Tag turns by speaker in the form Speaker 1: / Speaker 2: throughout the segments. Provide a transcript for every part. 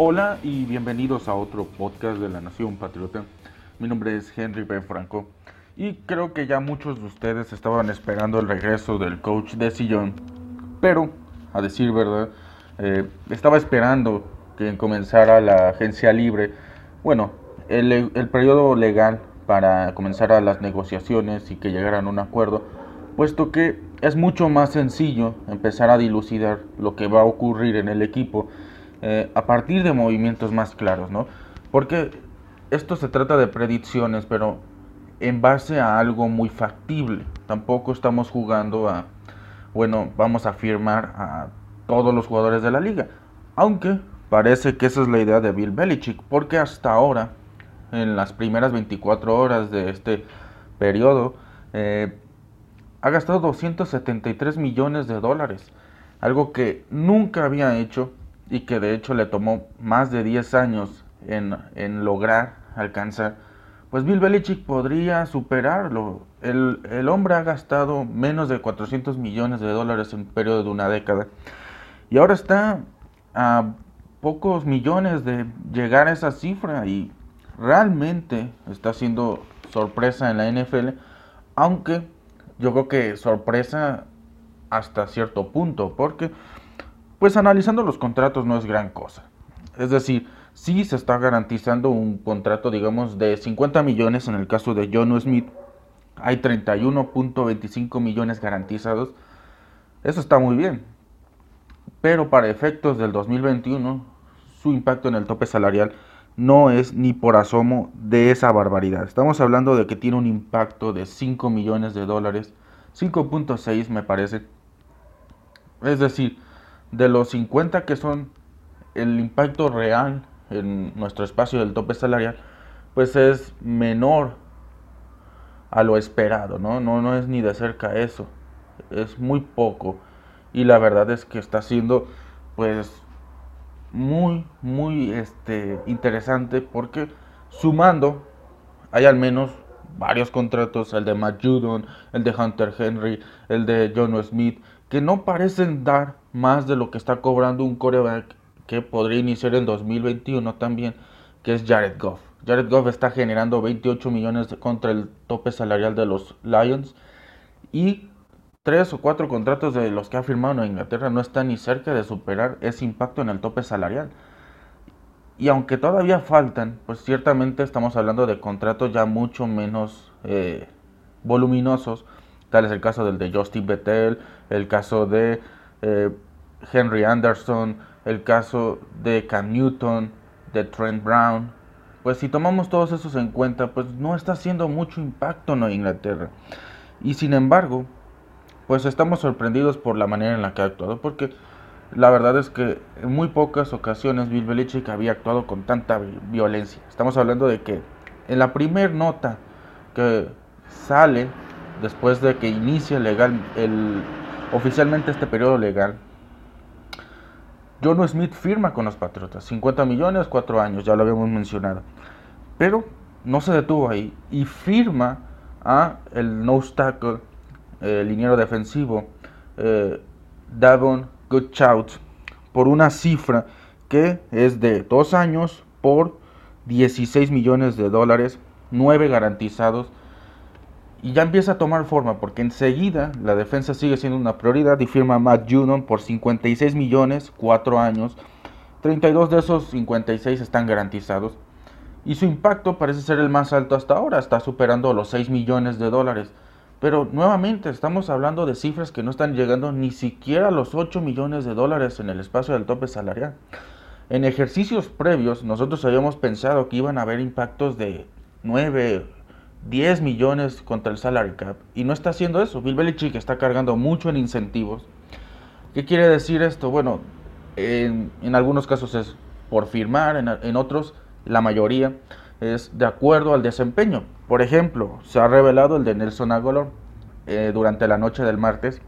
Speaker 1: Hola y bienvenidos a otro podcast de la Nación Patriota. Mi nombre es Henry B. Franco y creo que ya muchos de ustedes estaban esperando el regreso del coach de sillón, pero a decir verdad, eh, estaba esperando que comenzara la agencia libre, bueno, el, el periodo legal para comenzar a las negociaciones y que llegaran a un acuerdo, puesto que es mucho más sencillo empezar a dilucidar lo que va a ocurrir en el equipo eh, a partir de movimientos más claros, ¿no? Porque esto se trata de predicciones, pero en base a algo muy factible. Tampoco estamos jugando a, bueno, vamos a firmar a todos los jugadores de la liga. Aunque parece que esa es la idea de Bill Belichick, porque hasta ahora, en las primeras 24 horas de este periodo, eh, ha gastado 273 millones de dólares. Algo que nunca había hecho y que de hecho le tomó más de 10 años en, lograr alcanzar, pues Bill Belichick podría superarlo. El, el, hombre ha gastado menos de 400 millones de dólares en un periodo de una década y ahora está a pocos millones de llegar a esa cifra y realmente está siendo sorpresa en la NFL, aunque yo creo que sorpresa hasta cierto punto, porque pues analizando los contratos no es gran cosa. Es decir, sí se está garantizando un contrato, digamos, de 50 millones en el caso de John Smith. Hay 31.25 millones garantizados. Eso está muy bien. Pero para efectos del 2021, su impacto en el tope salarial no es ni por asomo de esa barbaridad. Estamos hablando de que tiene un impacto de 5 millones de dólares. 5.6 me parece. Es decir, de los 50 que son el impacto real en nuestro espacio del tope salarial, pues es menor a lo esperado, ¿no? No, no es ni de cerca eso, es muy poco. Y la verdad es que está siendo, pues, muy, muy este, interesante porque sumando, hay al menos varios contratos, el de Matt Judon, el de Hunter Henry, el de John Smith, que no parecen dar más de lo que está cobrando un coreback que podría iniciar en 2021 también, que es Jared Goff. Jared Goff está generando 28 millones contra el tope salarial de los Lions y tres o cuatro contratos de los que ha firmado en Inglaterra no están ni cerca de superar ese impacto en el tope salarial. Y aunque todavía faltan, pues ciertamente estamos hablando de contratos ya mucho menos eh, voluminosos Tal es el caso del de Justin Bethel, el caso de eh, Henry Anderson, el caso de Cam Newton, de Trent Brown. Pues si tomamos todos esos en cuenta, pues no está haciendo mucho impacto en Inglaterra. Y sin embargo, pues estamos sorprendidos por la manera en la que ha actuado, porque la verdad es que en muy pocas ocasiones Bill Belichick había actuado con tanta violencia. Estamos hablando de que en la primer nota que sale después de que inicie legal el, oficialmente este periodo legal, John Smith firma con los Patriotas, 50 millones, 4 años, ya lo habíamos mencionado. Pero no se detuvo ahí y firma a el no tackle, el liniero defensivo, eh, Davon Goodchout, por una cifra que es de 2 años por 16 millones de dólares, 9 garantizados y ya empieza a tomar forma porque enseguida la defensa sigue siendo una prioridad y firma Matt Judon por 56 millones, 4 años. 32 de esos 56 están garantizados. Y su impacto parece ser el más alto hasta ahora, está superando los 6 millones de dólares. Pero nuevamente estamos hablando de cifras que no están llegando ni siquiera a los 8 millones de dólares en el espacio del tope salarial. En ejercicios previos nosotros habíamos pensado que iban a haber impactos de 9, 10 millones contra el salary cap y no está haciendo eso. Bill Belichick está cargando mucho en incentivos. ¿Qué quiere decir esto? Bueno, En, algunos casos es por firmar, en, otros, la mayoría, es de acuerdo al desempeño. Por ejemplo, se ha revelado el de Nelson Aguilar eh, durante la noche del martes.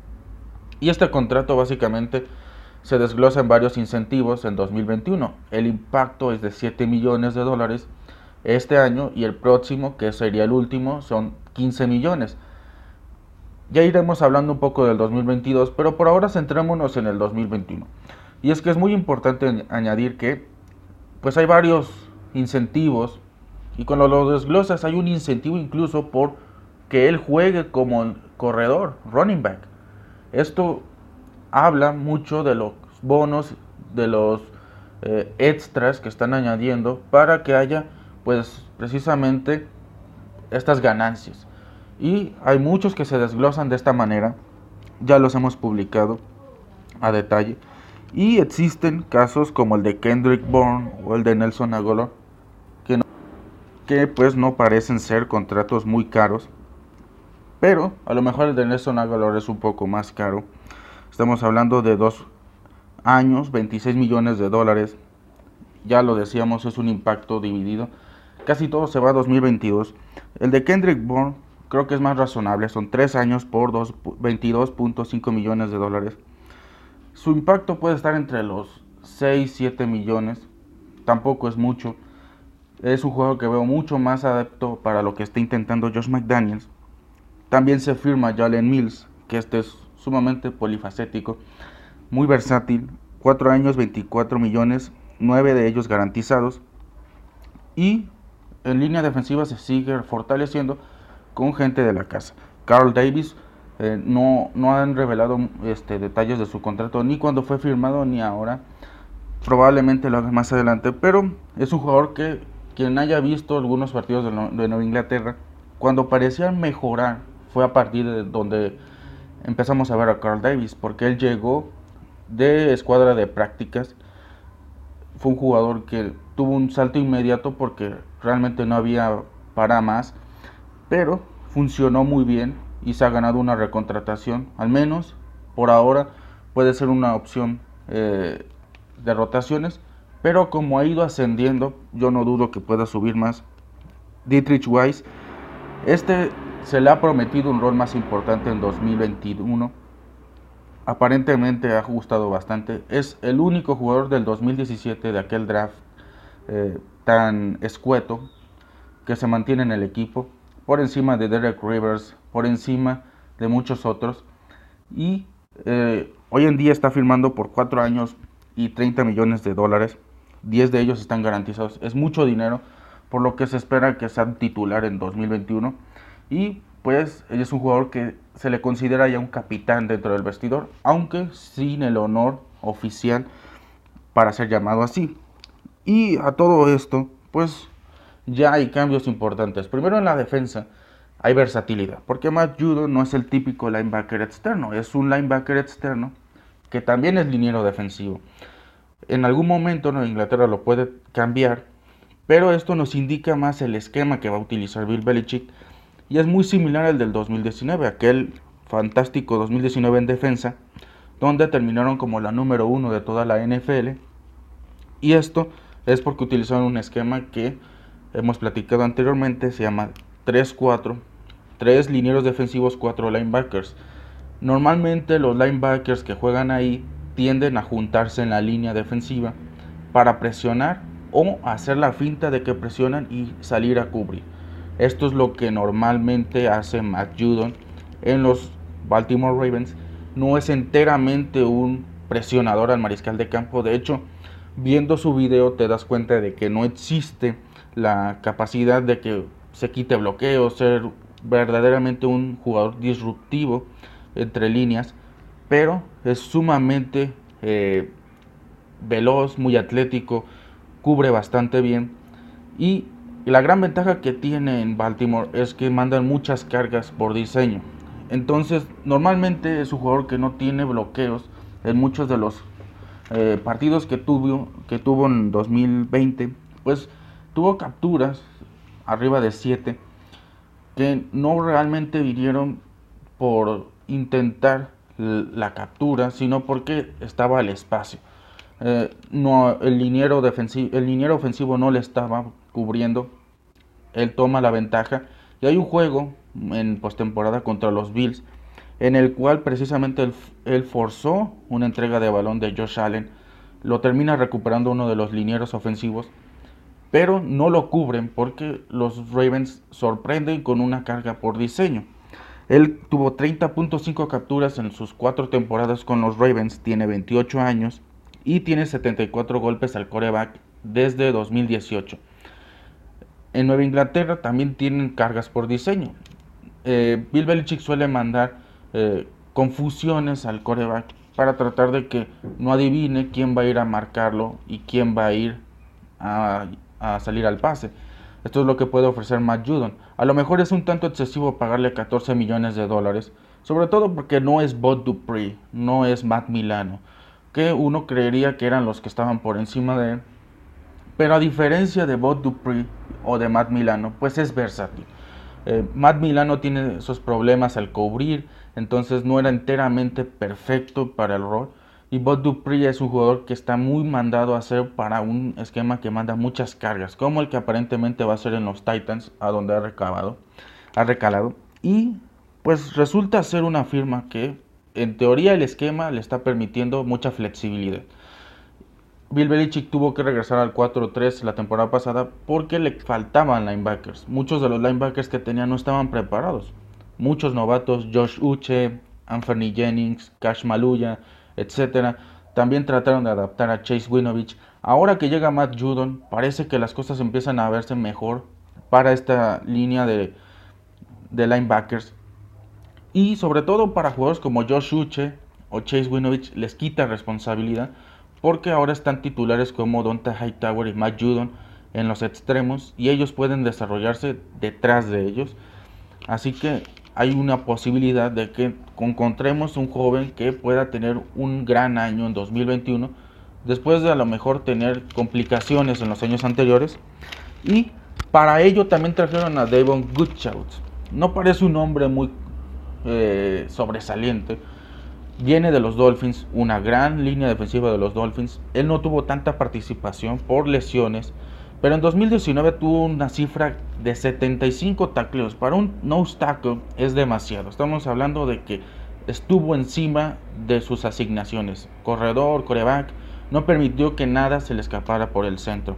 Speaker 1: Y este contrato básicamente se desglosa en varios incentivos en 2021. El impacto es de 7 millones de dólares este año y el próximo, que sería el último, son 15 millones. Ya iremos hablando un poco del 2022, pero por ahora centrémonos en el 2021. Y es que es muy importante añadir que pues hay varios incentivos y cuando lo desglosas hay un incentivo incluso por que él juegue como corredor, running back. Esto habla mucho de los bonos, de los eh, extras que están añadiendo para que haya pues precisamente estas ganancias. Y hay muchos que se desglosan de esta manera, ya los hemos publicado a detalle. Y existen casos como el de Kendrick Bourne o el de Nelson Aguilar, que, que pues no parecen ser contratos muy caros, pero a lo mejor el de Nelson Aguilar es un poco más caro. Estamos hablando de dos años, 26 millones de dólares. Ya lo decíamos, es un impacto dividido. Casi todo se va a 2022. El de Kendrick Bourne creo que es más razonable. Son tres años por 22.5 millones de dólares. Su impacto puede estar entre los 6, 7 millones. Tampoco es mucho. Es un juego que veo mucho más adepto para lo que está intentando Josh McDaniels. También se firma Jalen Mills, que este es sumamente polifacético, muy versátil. 4 años, 24 millones, 9 de ellos garantizados. Y en línea defensiva se sigue fortaleciendo con gente de la casa. Carl Davis eh, no, no han revelado este, detalles de su contrato ni cuando fue firmado ni ahora. Probablemente lo haga más adelante, pero es un jugador que quien haya visto algunos partidos de, de Nueva Inglaterra, cuando parecían mejorar, fue a partir de donde empezamos a ver a Carl Davis, porque él llegó de escuadra de prácticas. Fue un jugador que tuvo un salto inmediato porque realmente no había para más, pero funcionó muy bien y se ha ganado una recontratación, al menos por ahora puede ser una opción eh, de rotaciones, pero como ha ido ascendiendo, yo no dudo que pueda subir más. Dietrich Weiss, este se le ha prometido un rol más importante en 2021. Aparentemente ha gustado bastante. Es el único jugador del 2017 de aquel draft eh, tan escueto que se mantiene en el equipo, por encima de Derek Rivers, por encima de muchos otros. Y eh, hoy en día está firmando por 4 años y 30 millones de dólares. 10 de ellos están garantizados. Es mucho dinero, por lo que se espera que sea titular en 2021. Y pues es un jugador que se le considera ya un capitán dentro del vestidor, aunque sin el honor oficial para ser llamado así. Y a todo esto, pues ya hay cambios importantes. Primero en la defensa hay versatilidad, porque Matt Judo no es el típico linebacker externo, es un linebacker externo que también es liniero defensivo. En algún momento Nueva Inglaterra lo puede cambiar, pero esto nos indica más el esquema que va a utilizar Bill Belichick y es muy similar al del 2019, aquel fantástico 2019 en defensa, donde terminaron como la número uno de toda la NFL. Y esto es porque utilizaron un esquema que hemos platicado anteriormente, se llama 3-4, 3 linieros defensivos, 4 linebackers. Normalmente los linebackers que juegan ahí tienden a juntarse en la línea defensiva para presionar o hacer la finta de que presionan y salir a cubrir. Esto es lo que normalmente hace Matt Judon en los Baltimore Ravens. No es enteramente un presionador al mariscal de campo. De hecho, viendo su video te das cuenta de que no existe la capacidad de que se quite bloqueo, ser verdaderamente un jugador disruptivo entre líneas, pero es sumamente eh, veloz, muy atlético, cubre bastante bien y la gran ventaja que tiene en Baltimore es que mandan muchas cargas por diseño. Entonces, normalmente es un jugador que no tiene bloqueos en muchos de los eh, partidos que tuvo, que tuvo en 2020. Pues tuvo capturas arriba de 7 que no realmente vinieron por intentar la captura, sino porque estaba al espacio. Eh, no, el liniero, defensivo, el liniero ofensivo no le estaba cubriendo. Él toma la ventaja. Y hay un juego en postemporada contra los Bills en el cual precisamente él, forzó una entrega de balón de Josh Allen, lo termina recuperando uno de los linieros ofensivos, pero no lo cubren porque los Ravens sorprenden con una carga por diseño. Él tuvo 30.5 capturas en sus cuatro temporadas con los Ravens, tiene 28 años y tiene 74 golpes al coreback desde 2018. En Nueva Inglaterra también tienen cargas por diseño. Eh, Bill Belichick suele mandar eh, confusiones al coreback para tratar de que no adivine quién va a ir a marcarlo y quién va a ir a, salir al pase. Esto es lo que puede ofrecer Matt Judon. A lo mejor es un tanto excesivo pagarle 14 millones de dólares, sobre todo porque no es Bob Dupree, no es Matt Milano, que uno creería que eran los que estaban por encima de él. Pero a diferencia de Bob Dupree o de Matt Milano, pues es versátil. Eh, Matt Milano tiene esos problemas al cubrir, entonces no era enteramente perfecto para el rol. Y Bob Dupree es un jugador que está muy mandado a hacer para un esquema que manda muchas cargas, como el que aparentemente va a ser en los Titans, a donde ha recabado, ha recalado. Y pues resulta ser una firma que en teoría el esquema le está permitiendo mucha flexibilidad. Bill Belichick tuvo que regresar al 4-3 la temporada pasada porque le faltaban linebackers. Muchos de los linebackers que tenía no estaban preparados muchos novatos, Josh Uche, Anthony Jennings, Cash Maluya, etc. También trataron de adaptar a Chase Winovich. Ahora que llega Matt Judon, parece que las cosas empiezan a verse mejor para esta línea de, de linebackers. Y sobre todo para jugadores como Josh Uche o Chase Winovich les quita responsabilidad porque ahora están titulares como Donta Hightower y Matt Judon en los extremos y ellos pueden desarrollarse detrás de ellos. Así que hay una posibilidad de que encontremos un joven que pueda tener un gran año en 2021, después de a lo mejor tener complicaciones en los años anteriores. Y para ello también trajeron a Devon Goodshout. No parece un hombre muy eh, sobresaliente. Viene de los Dolphins, una gran línea defensiva de los Dolphins. Él no tuvo tanta participación por lesiones pero en 2019 tuvo una cifra de 75 tacleos. Para un nose tackle es demasiado. Estamos hablando de que estuvo encima de sus asignaciones. Corredor, coreback, no permitió que nada se le escapara por el centro.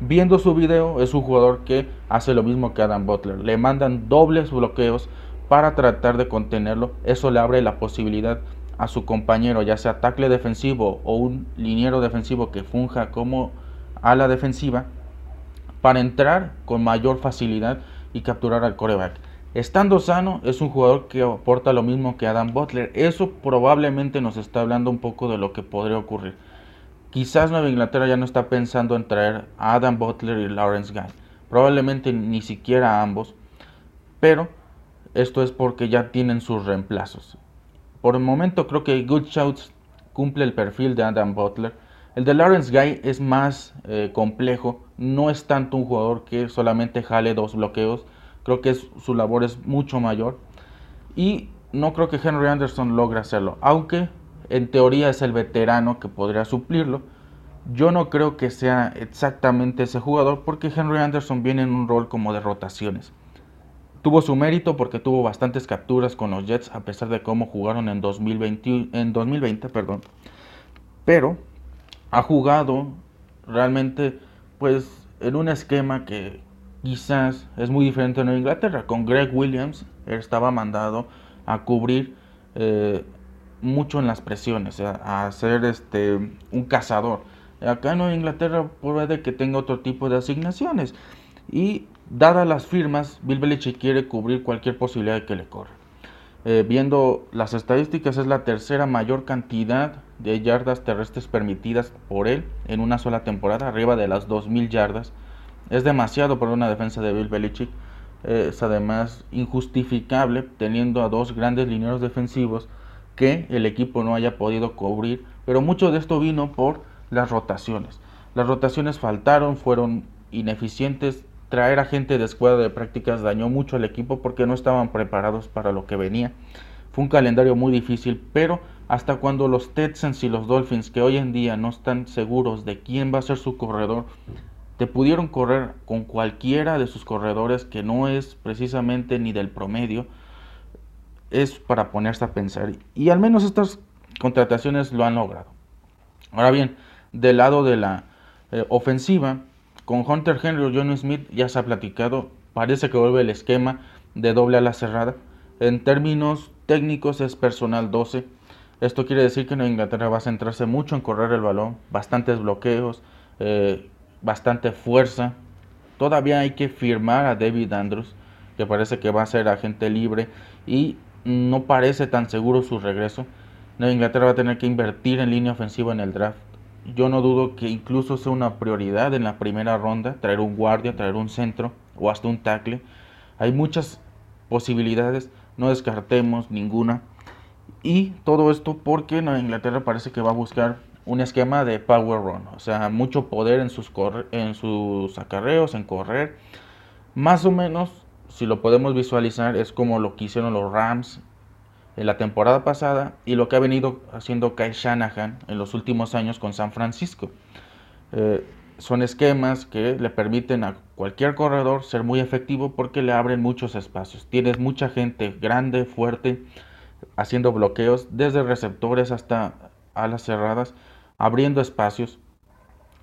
Speaker 1: Viendo su video, es un jugador que hace lo mismo que Adam Butler. Le mandan dobles bloqueos para tratar de contenerlo. Eso le abre la posibilidad a su compañero, ya sea tackle defensivo o un liniero defensivo que funja como ala defensiva, para entrar con mayor facilidad y capturar al coreback. Estando sano, es un jugador que aporta lo mismo que Adam Butler. Eso probablemente nos está hablando un poco de lo que podría ocurrir. Quizás Nueva Inglaterra ya no está pensando en traer a Adam Butler y Lawrence Guy. Probablemente ni siquiera a ambos. Pero esto es porque ya tienen sus reemplazos. Por el momento creo que Good Shouts cumple el perfil de Adam Butler. El de Lawrence Guy es más eh, complejo no es tanto un jugador que solamente jale dos bloqueos, creo que su labor es mucho mayor y no creo que Henry Anderson logre hacerlo, aunque en teoría es el veterano que podría suplirlo. Yo no creo que sea exactamente ese jugador porque Henry Anderson viene en un rol como de rotaciones. Tuvo su mérito porque tuvo bastantes capturas con los Jets a pesar de cómo jugaron en 2020, en 2020 perdón. pero ha jugado realmente pues en un esquema que quizás es muy diferente en Inglaterra. Con Greg Williams estaba mandado a cubrir eh, mucho en las presiones, a, ser este, un cazador. Acá en Inglaterra puede que tenga otro tipo de asignaciones. Y dadas las firmas, Bill Belichick quiere cubrir cualquier posibilidad que le corra. Eh, viendo las estadísticas, es la tercera mayor cantidad de yardas terrestres permitidas por él en una sola temporada, arriba de las 2.000 yardas. Es demasiado por una defensa de Bill Belichick. Es además injustificable teniendo a dos grandes lineros defensivos que el equipo no haya podido cubrir, pero mucho de esto vino por las rotaciones. Las rotaciones faltaron, fueron ineficientes, traer a gente de escuadra de prácticas dañó mucho al equipo porque no estaban preparados para lo que venía. Fue un calendario muy difícil, pero hasta cuando los Texans y los Dolphins, que hoy en día no están seguros de quién va a ser su corredor, te pudieron correr con cualquiera de sus corredores que no es precisamente ni del promedio, es para ponerse a pensar. Y al menos estas contrataciones lo han logrado. Ahora bien, del lado de la eh, ofensiva, con Hunter Henry o John Smith ya se ha platicado, parece que vuelve el esquema de doble ala cerrada. En términos técnicos es personal 12. Esto quiere decir que en Inglaterra va a centrarse mucho en correr el balón, bastantes bloqueos, eh, bastante fuerza. Todavía hay que firmar a David Andrews, que parece que va a ser agente libre y no parece tan seguro su regreso. Nueva Inglaterra va a tener que invertir en línea ofensiva en el draft. Yo no dudo que incluso sea una prioridad en la primera ronda traer un guardia, traer un centro o hasta un tackle. Hay muchas posibilidades, no descartemos ninguna. Y todo esto porque Nueva Inglaterra parece que va a buscar un esquema de power run, o sea, mucho poder en sus, en sus acarreos, en correr. Más o menos, si lo podemos visualizar, es como lo que hicieron los Rams en la temporada pasada y lo que ha venido haciendo Kai Shanahan en los últimos años con San Francisco. Eh, son esquemas que le permiten a cualquier corredor ser muy efectivo porque le abren muchos espacios. Tienes mucha gente grande, fuerte, haciendo bloqueos desde receptores hasta alas cerradas, abriendo espacios.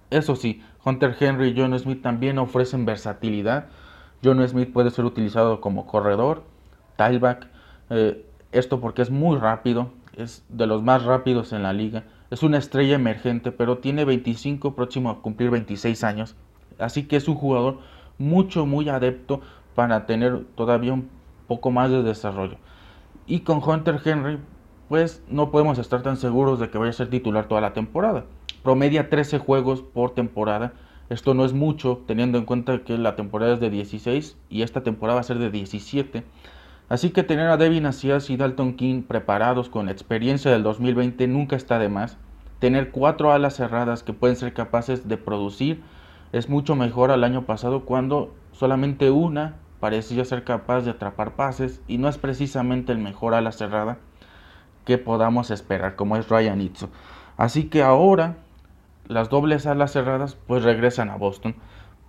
Speaker 1: Eso sí, Hunter Henry y John Smith también ofrecen versatilidad. John Smith puede ser utilizado como corredor, tailback, eh, esto porque es muy rápido, es de los más rápidos en la liga. Es una estrella emergente, pero tiene 25, próximo a cumplir 26 años. Así que es un jugador mucho, muy adepto para tener todavía un poco más de desarrollo. Y con Hunter Henry, pues no podemos estar tan seguros de que vaya a ser titular toda la temporada. Promedia 13 juegos por temporada. Esto no es mucho, teniendo en cuenta que la temporada es de 16 y esta temporada va a ser de 17. Así que tener a Devin Asias y Dalton King preparados con experiencia del 2020 nunca está de más. Tener cuatro alas cerradas que pueden ser capaces de producir es mucho mejor al año pasado cuando solamente una parecía ser capaz de atrapar pases y no es precisamente el mejor ala cerrada que podamos esperar como es Ryan Itzo. Así que ahora las dobles alas cerradas pues regresan a Boston.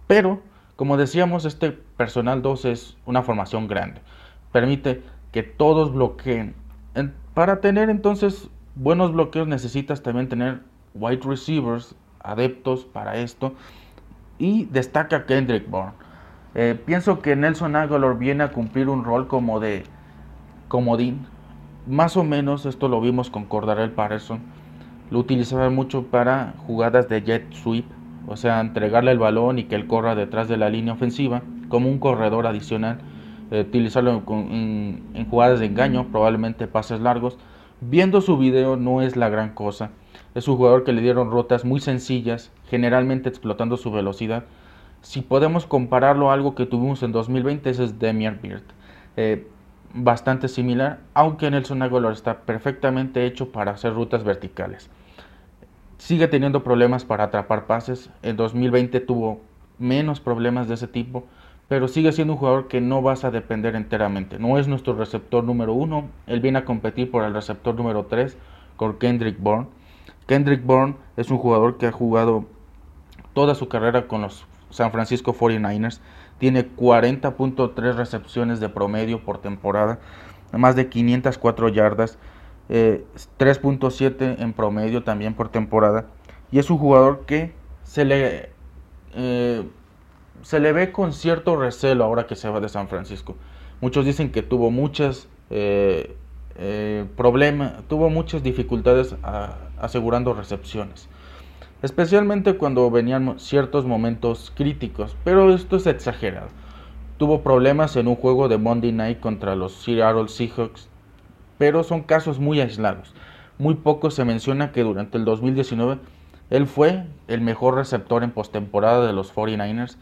Speaker 1: Pero como decíamos este personal 2 es una formación grande permite que todos bloqueen. para tener entonces buenos bloqueos necesitas también tener wide receivers adeptos para esto. Y destaca Kendrick Bourne. Eh, pienso que Nelson Aguilar viene a cumplir un rol como de comodín. Más o menos esto lo vimos con Cordarel Patterson. Lo utilizaba mucho para jugadas de jet sweep, o sea, entregarle el balón y que él corra detrás de la línea ofensiva como un corredor adicional utilizarlo en, jugadas de engaño, probablemente pases largos. Viendo su video no es la gran cosa. Es un jugador que le dieron rotas muy sencillas, generalmente explotando su velocidad. Si podemos compararlo a algo que tuvimos en 2020, ese es Demian Beard. Eh, bastante similar, aunque Nelson Aguilar está perfectamente hecho para hacer rutas verticales. Sigue teniendo problemas para atrapar pases. En 2020 tuvo menos problemas de ese tipo pero sigue siendo un jugador que no vas a depender enteramente. No es nuestro receptor número uno. Él viene a competir por el receptor número 3 con Kendrick Bourne. Kendrick Bourne es un jugador que ha jugado toda su carrera con los San Francisco 49ers. Tiene 40.3 recepciones de promedio por temporada, más de 504 yardas, 3.7 eh, en promedio también por temporada. Y es un jugador que se le eh, se le ve con cierto recelo ahora que se va de San Francisco. Muchos dicen que tuvo muchas eh, tuvo muchas dificultades asegurando recepciones. Especialmente cuando venían ciertos momentos críticos, pero esto es exagerado. Tuvo problemas en un juego de Monday Night contra los Seattle Seahawks, pero son casos muy aislados. Muy poco se menciona que durante el 2019 él fue el mejor receptor en postemporada de los 49ers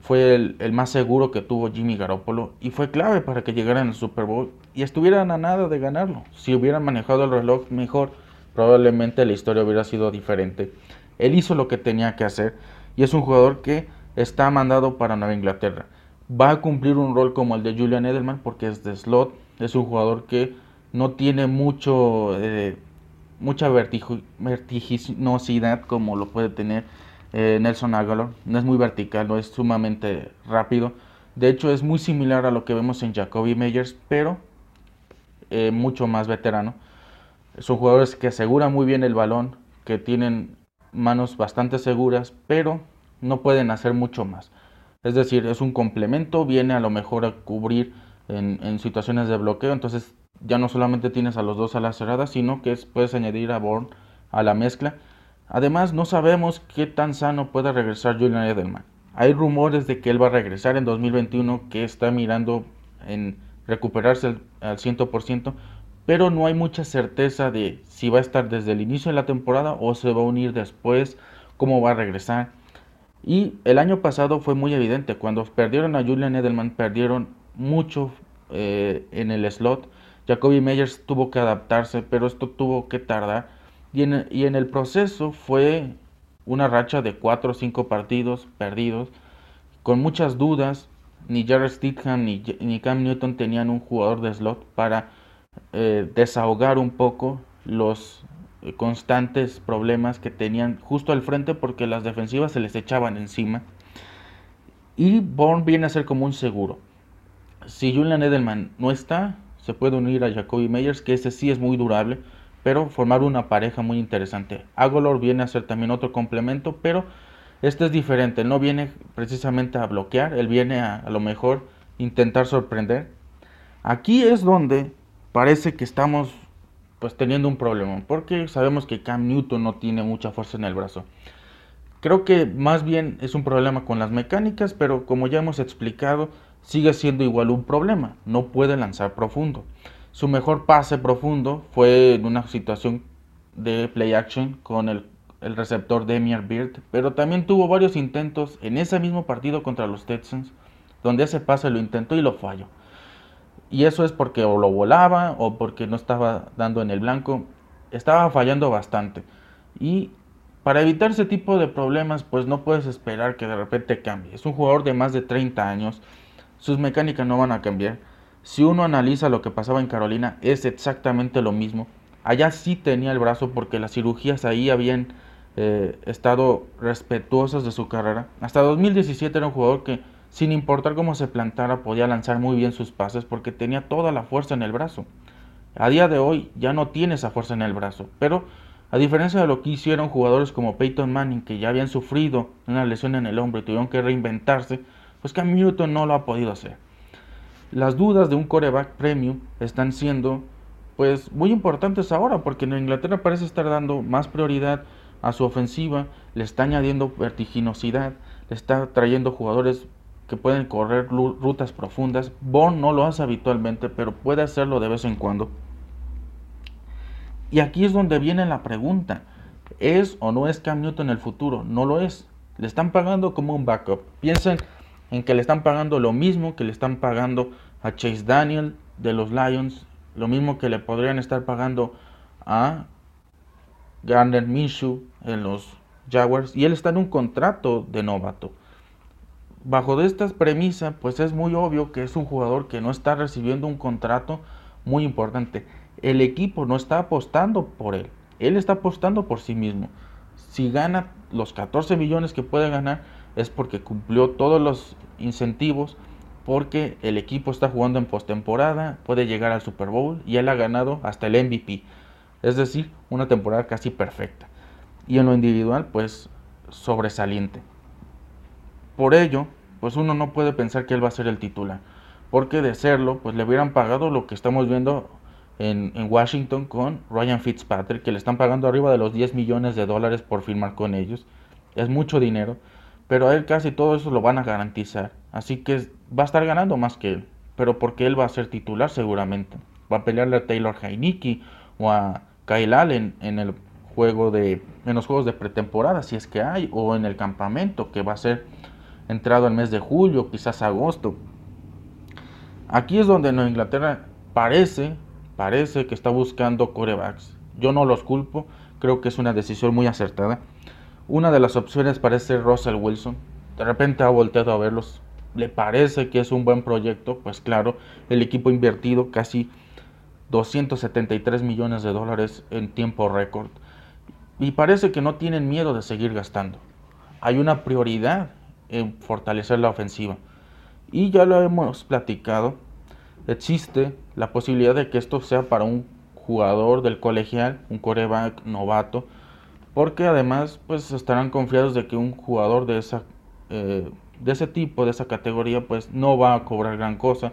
Speaker 1: fue el, más seguro que tuvo Jimmy Garoppolo y fue clave para que llegaran al Super Bowl y estuvieran a nada de ganarlo. Si hubieran manejado el reloj mejor, probablemente la historia hubiera sido diferente. Él hizo lo que tenía que hacer y es un jugador que está mandado para Nueva Inglaterra. Va a cumplir un rol como el de Julian Edelman porque es de slot, es un jugador que no tiene mucho eh, mucha vertiginosidad como lo puede tener eh, Nelson Aguilar. No es muy vertical, no es sumamente rápido. De hecho, es muy similar a lo que vemos en Jacoby Meyers, pero eh, mucho más veterano. Son jugadores que aseguran muy bien el balón, que tienen manos bastante seguras, pero no pueden hacer mucho más. Es decir, es un complemento, viene a lo mejor a cubrir en, situaciones de bloqueo, entonces ya no solamente tienes a los dos a la cerrada, sino que puedes añadir a Bourne a la mezcla. Además, no sabemos qué tan sano puede regresar Julian Edelman. Hay rumores de que él va a regresar en 2021, que está mirando en recuperarse al, al 100%, pero no hay mucha certeza de si va a estar desde el inicio de la temporada o se va a unir después, cómo va a regresar. Y el año pasado fue muy evidente, cuando perdieron a Julian Edelman, perdieron mucho eh, en el slot. Jacoby Meyers tuvo que adaptarse, pero esto tuvo que tardar. Y en, el proceso fue una racha de 4 o 5 partidos perdidos, con muchas dudas. Ni Jared Stidham ni Cam Newton tenían un jugador de slot para eh, desahogar un poco los eh, constantes problemas que tenían justo al frente porque las defensivas se les echaban encima. Y Bourne viene a ser como un seguro. Si Julian Edelman no está, se puede unir a Jacoby Meyers, que ese sí es muy durable, pero formar una pareja muy interesante. Agolor viene a ser también otro complemento, pero este es diferente. No viene precisamente a bloquear, él viene a, a lo mejor intentar sorprender. Aquí es donde parece que estamos pues teniendo un problema, porque sabemos que Cam Newton no tiene mucha fuerza en el brazo. Creo que más bien es un problema con las mecánicas, pero como ya hemos explicado, sigue siendo igual un problema, no puede lanzar profundo. Su mejor pase profundo fue en una situación de play action con el, el receptor Demian Beard, pero también tuvo varios intentos en ese mismo partido contra los Texans, donde ese pase lo intentó y lo falló. Y eso es porque o lo volaba o porque no estaba dando en el blanco. Estaba fallando bastante. Y para evitar ese tipo de problemas, pues no puedes esperar que de repente cambie. Es un jugador de más de 30 años. Sus mecánicas no van a cambiar. Si uno analiza lo que pasaba en Carolina, es exactamente lo mismo. Allá sí tenía el brazo porque las cirugías ahí habían eh, estado respetuosas de su carrera. Hasta 2017 era un jugador que sin importar cómo se plantara, podía lanzar muy bien sus pases porque tenía toda la fuerza en el brazo. A día de hoy ya no tiene esa fuerza en el brazo, pero a diferencia de lo que hicieron jugadores como Peyton Manning, que ya habían sufrido una lesión en el hombro y tuvieron que reinventarse, pues Cam Newton no lo ha podido hacer. Las dudas de un coreback premium están siendo pues muy importantes ahora, porque en Inglaterra parece estar dando más prioridad a su ofensiva, le está añadiendo vertiginosidad, le está trayendo jugadores que pueden correr rutas profundas. Bourne no lo hace habitualmente, pero puede hacerlo de vez en cuando. Y aquí es donde viene la pregunta. ¿Es o no es Cam Newton el futuro? No lo es. Le están pagando como un backup. Piensen en que le están pagando lo mismo que le están pagando a Chase Daniel de los Lions, lo mismo que le podrían estar pagando a Garner Minshew en los Jaguars, y él está en un contrato de novato bajo de estas premisas, pues es muy obvio que es un jugador que no está recibiendo un contrato muy importante. El equipo no está apostando por él, él está apostando por sí mismo. Si gana los 14 millones que puede ganar es porque cumplió todos los incentivos, porque el equipo está jugando en postemporada, puede llegar al Super Bowl y él ha ganado hasta el MVP. Es decir, una temporada casi perfecta. Y en lo individual, pues sobresaliente. Por ello, pues uno no puede pensar que él va a ser el titular, porque de serlo, pues le hubieran pagado lo que estamos viendo en, Washington con Ryan Fitzpatrick, que le están pagando arriba de los 10 millones de dólares por firmar con ellos. Es mucho dinero, pero a él casi todo eso lo van a garantizar. Así que va a estar ganando más que él, pero porque él va a ser titular seguramente. Va a pelearle a Taylor Heineke o a Kyle Allen en el juego de en los juegos de pretemporada si es que hay o en el campamento que va a ser entrado el mes de julio, quizás agosto. Aquí es donde Nueva Inglaterra parece, parece que está buscando corebacks. Yo no los culpo, creo que es una decisión muy acertada. Una de las opciones parece Russell Wilson. De repente ha volteado a verlos. Le parece que es un buen proyecto. Pues claro, el equipo invertido casi 273 millones de dólares en tiempo récord. Y parece que no tienen miedo de seguir gastando. Hay una prioridad en fortalecer la ofensiva. Y ya lo hemos platicado, existe la posibilidad de que esto sea para un jugador del colegial, un coreback novato, porque además pues estarán confiados de que un jugador de esa eh, de ese tipo, de esa categoría, pues no va a cobrar gran cosa.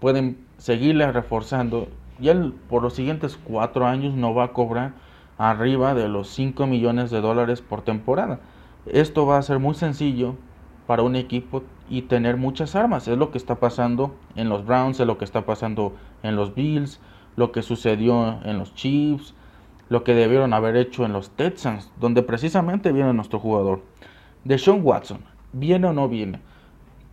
Speaker 1: Pueden seguirle reforzando y él por los siguientes cuatro años no va a cobrar arriba de los 5 millones de dólares por temporada. Esto va a ser muy sencillo para un equipo y tener muchas armas. Es lo que está pasando en los Browns, es lo que está pasando en los Bills, lo que sucedió en los Chiefs, lo que debieron haber hecho en los Texans, donde precisamente viene nuestro jugador. De Sean Watson, ¿viene o no viene?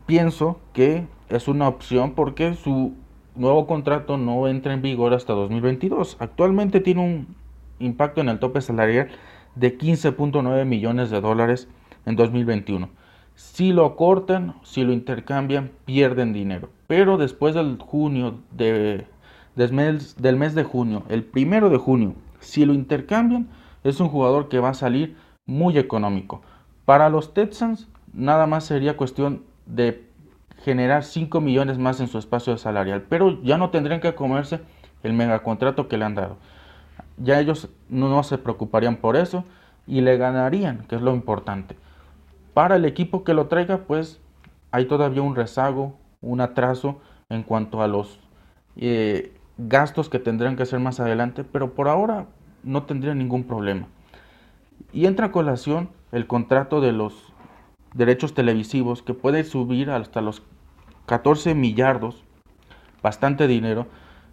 Speaker 1: Pienso que es una opción porque su nuevo contrato no entra en vigor hasta 2022. Actualmente tiene un impacto en el tope salarial de 15.9 millones de dólares en 2021. Si lo cortan, si lo intercambian, pierden dinero. Pero después del junio de, del, mes, del mes de junio, el primero de junio, si lo intercambian, es un jugador que va a salir muy económico. Para los Texans, nada más sería cuestión de generar 5 millones más en su espacio salarial, pero ya no tendrían que comerse el megacontrato que le han dado. Ya ellos no, se preocuparían por eso y le ganarían, que es lo importante. Para el equipo que lo traiga, pues hay todavía un rezago, un atraso en cuanto a los eh, gastos que tendrán que hacer más adelante, pero por ahora no tendría ningún problema. Y entra a colación el contrato de los derechos televisivos que puede subir hasta los 14 millardos, bastante dinero,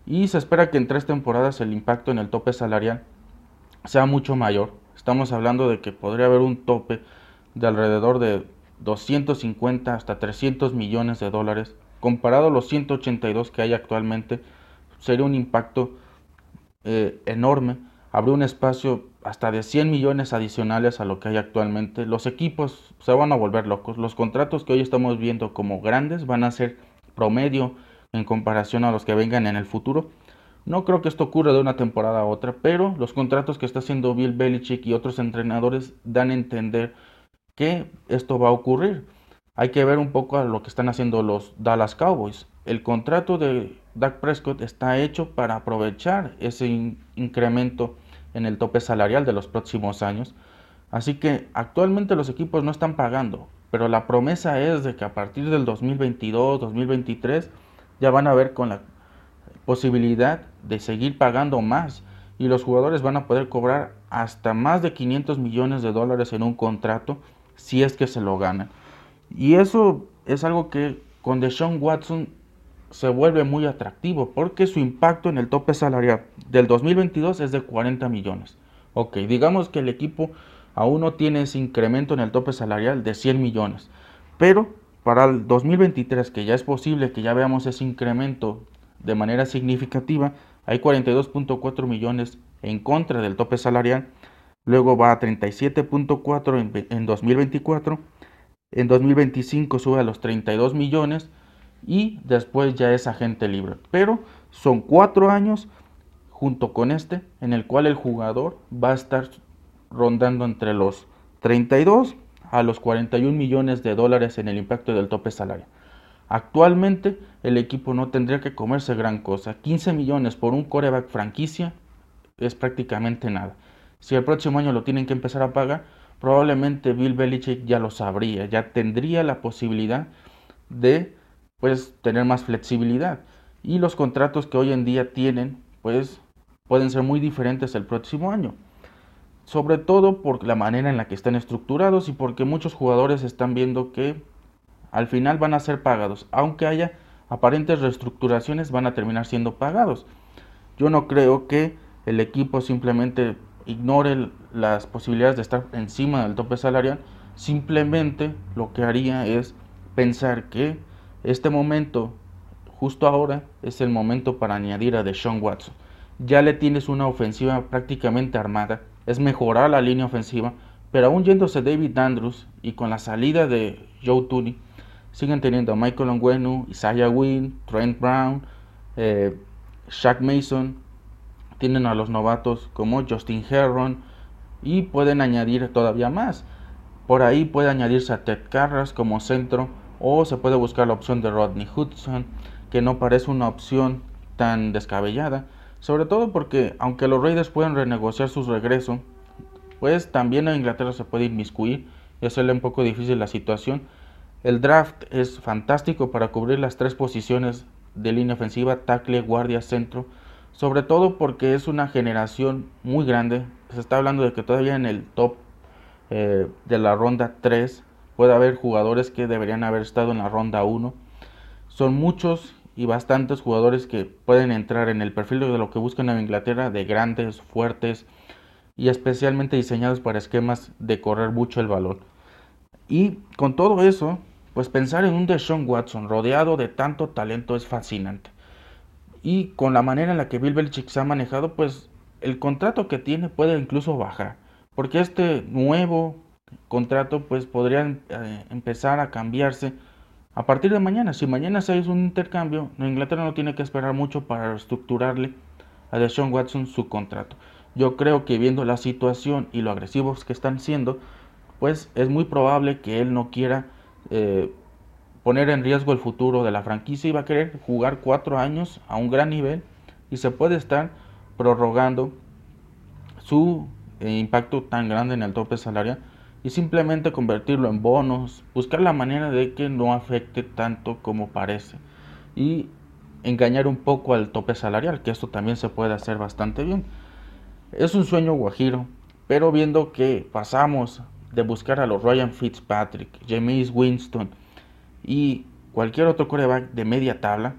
Speaker 1: y se espera que en tres temporadas el impacto en el tope salarial sea mucho mayor. Estamos hablando de que podría haber un tope de alrededor de 250 hasta 300 millones de dólares, comparado a los 182 que hay actualmente, sería un impacto eh, enorme. Habría un espacio hasta de 100 millones adicionales a lo que hay actualmente. Los equipos se van a volver locos. Los contratos que hoy estamos viendo como grandes van a ser promedio en comparación a los que vengan en el futuro. No creo que esto ocurra de una temporada a otra, pero los contratos que está haciendo Bill Belichick y otros entrenadores dan a entender que esto va a ocurrir. Hay que ver un poco lo que están haciendo los Dallas Cowboys. El contrato de Dak Prescott está hecho para aprovechar ese incremento en el tope salarial de los próximos años. Así que actualmente los equipos no están pagando, pero la promesa es de que a partir del 2022, 2023 ya van a ver con la posibilidad de seguir pagando más y los jugadores van a poder cobrar hasta más de 500 millones de dólares en un contrato si es que se lo ganan. Y eso es algo que con Deshaun Watson se vuelve muy atractivo porque su impacto en el tope salarial del 2022 es de 40 millones. Ok, digamos que el equipo aún no tiene ese incremento en el tope salarial de 100 millones, pero para el 2023, que ya es posible que ya veamos ese incremento de manera significativa, hay 42.4 millones en contra del tope salarial, luego va a 37.4 en, en 2024, en 2025 sube a los 32 millones, y después ya es agente libre. Pero son cuatro años junto con este en el cual el jugador va a estar rondando entre los 32 a los 41 millones de dólares en el impacto del tope salario. Actualmente el equipo no tendría que comerse gran cosa. 15 millones por un coreback franquicia es prácticamente nada. Si el próximo año lo tienen que empezar a pagar, probablemente Bill Belichick ya lo sabría, ya tendría la posibilidad de pues tener más flexibilidad. Y los contratos que hoy en día tienen, pues pueden ser muy diferentes el próximo año. Sobre todo por la manera en la que están estructurados y porque muchos jugadores están viendo que al final van a ser pagados. Aunque haya aparentes reestructuraciones, van a terminar siendo pagados. Yo no creo que el equipo simplemente ignore las posibilidades de estar encima del tope salarial. Simplemente lo que haría es pensar que este momento, justo ahora, es el momento para añadir a Deshaun Watson. Ya le tienes una ofensiva prácticamente armada, es mejorar la línea ofensiva, pero aún yéndose David Andrews y con la salida de Joe Tooney, siguen teniendo a Michael Onguenu, Isaiah Wynn, Trent Brown, eh, Shaq Mason, tienen a los novatos como Justin Herron y pueden añadir todavía más. Por ahí puede añadirse a Ted Carras como centro o se puede buscar la opción de Rodney Hudson, que no parece una opción tan descabellada, sobre todo porque aunque los Raiders pueden renegociar su regreso, pues también a Inglaterra se puede inmiscuir y hacerle un poco difícil la situación. El draft es fantástico para cubrir las tres posiciones de línea ofensiva, tackle, guardia, centro, sobre todo porque es una generación muy grande. Se está hablando de que todavía en el top eh, de la ronda 3 puede haber jugadores que deberían haber estado en la ronda 1. Son muchos y bastantes jugadores que pueden entrar en el perfil de lo que buscan en Inglaterra, de grandes, fuertes y especialmente diseñados para esquemas de correr mucho el balón. Y con todo eso, pues pensar en un Deshaun Watson rodeado de tanto talento es fascinante. Y con la manera en la que Bill Belichick se ha manejado, pues el contrato que tiene puede incluso bajar. Porque este nuevo contrato pues podría eh, empezar a cambiarse a partir de mañana. Si mañana se hace un intercambio, Inglaterra no tiene que esperar mucho para reestructurarle a Deshaun Watson su contrato. Yo creo que viendo la situación y lo agresivos que están siendo, pues es muy probable que él no quiera eh, poner en riesgo el futuro de la franquicia y va a querer jugar cuatro años a un gran nivel y se puede estar prorrogando su eh, impacto tan grande en el tope salarial y simplemente convertirlo en bonos, buscar la manera de que no afecte tanto como parece y engañar un poco al tope salarial, que esto también se puede hacer bastante bien. Es un sueño guajiro, pero viendo que pasamos de buscar a los Ryan Fitzpatrick, James Winston y cualquier otro coreback de media tabla,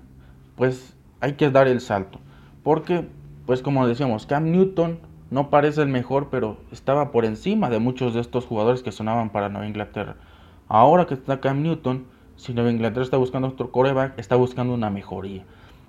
Speaker 1: pues hay que dar el salto. Porque, pues como decíamos, Cam Newton no parece el mejor, pero estaba por encima de muchos de estos jugadores que sonaban para Nueva Inglaterra. Ahora que está Cam Newton, si Nueva Inglaterra está buscando otro coreback, está buscando una mejoría.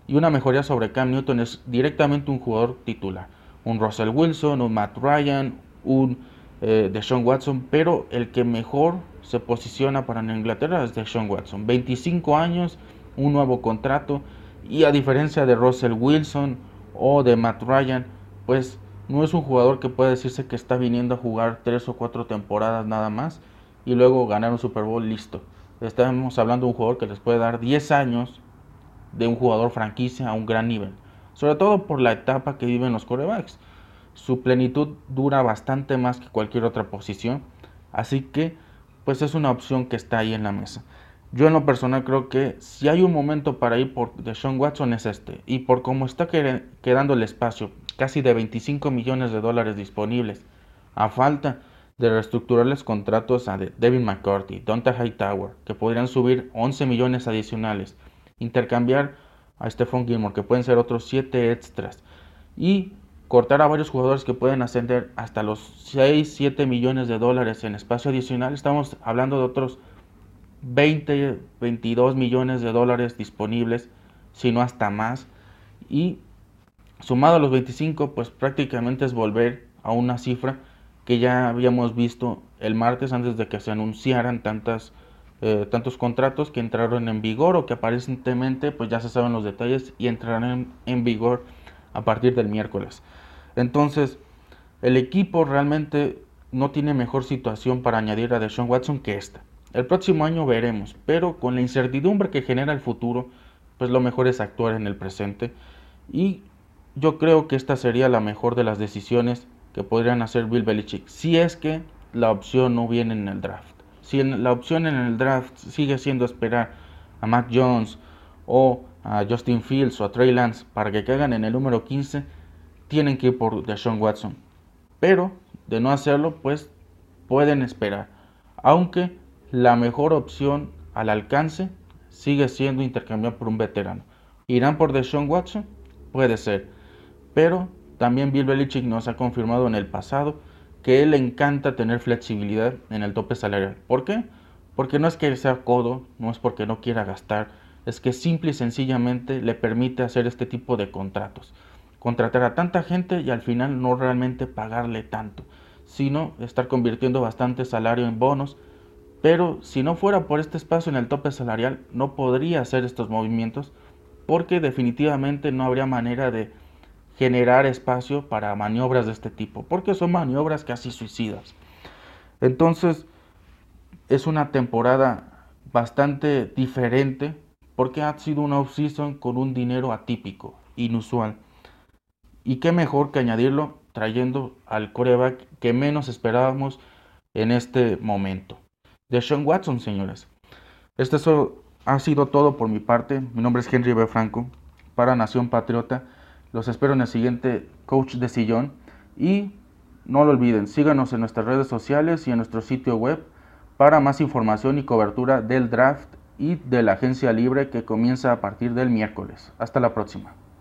Speaker 1: Y una mejoría sobre Cam Newton es directamente un jugador titular. Un Russell Wilson, un Matt Ryan, un eh, de Sean Watson, pero el que mejor se posiciona para Inglaterra es de Sean Watson. 25 años, un nuevo contrato y a diferencia de Russell Wilson o de Matt Ryan, pues no es un jugador que puede decirse que está viniendo a jugar tres o cuatro temporadas nada más y luego ganar un Super Bowl listo. Estamos hablando de un jugador que les puede dar 10 años de un jugador franquicia a un gran nivel, sobre todo por la etapa que viven los corebacks. Su plenitud dura bastante más que cualquier otra posición. Así que, pues es una opción que está ahí en la mesa. Yo en lo personal creo que si hay un momento para ir por Deshaun Watson es este. Y por cómo está quedando el espacio, casi de 25 millones de dólares disponibles, a falta de reestructurarles contratos a Devin McCarthy, Donta Hightower, que podrían subir 11 millones adicionales, intercambiar a Stephon Gilmore, que pueden ser otros 7 extras, y cortar a varios jugadores que pueden ascender hasta los 6, 7 millones de dólares en espacio adicional, estamos hablando de otros 20, 22 millones de dólares disponibles, si no hasta más. Y sumado a los 25, pues prácticamente es volver a una cifra que ya habíamos visto el martes antes de que se anunciaran tantas, eh, tantos contratos que entraron en vigor o que aparentemente pues ya se saben los detalles y entrarán en vigor a partir del miércoles. Entonces, el equipo realmente no tiene mejor situación para añadir a Deshaun Watson que esta. El próximo año veremos, pero con la incertidumbre que genera el futuro, pues lo mejor es actuar en el presente. Y yo creo que esta sería la mejor de las decisiones que podrían hacer Bill Belichick, si es que la opción no viene en el draft. Si la opción en el draft sigue siendo esperar a Mac Jones o a Justin Fields o a Trey Lance para que caigan en el número 15, tienen que ir por Deshaun Watson. Pero de no hacerlo, pues pueden esperar. Aunque la mejor opción al alcance sigue siendo intercambiar por un veterano. ¿Irán por Deshaun Watson? Puede ser. Pero también Bill Belichick nos ha confirmado en el pasado que él le encanta tener flexibilidad en el tope salarial. ¿Por qué? Porque no es que sea codo, no es porque no quiera gastar, es que simple y sencillamente le permite hacer este tipo de contratos contratar a tanta gente y al final no realmente pagarle tanto, sino estar convirtiendo bastante salario en bonos. Pero si no fuera por este espacio en el tope salarial, no podría hacer estos movimientos, porque definitivamente no habría manera de generar espacio para maniobras de este tipo, porque son maniobras casi suicidas. Entonces, es una temporada bastante diferente porque ha sido una off-season con un dinero atípico, inusual. Y qué mejor que añadirlo trayendo al coreback que menos esperábamos en este momento. De Sean Watson, señores. Esto ha sido todo por mi parte. Mi nombre es Henry B. Franco para Nación Patriota. Los espero en el siguiente Coach de Sillón. Y no lo olviden, síganos en nuestras redes sociales y en nuestro sitio web para más información y cobertura del draft y de la agencia libre que comienza a partir del miércoles. Hasta la próxima.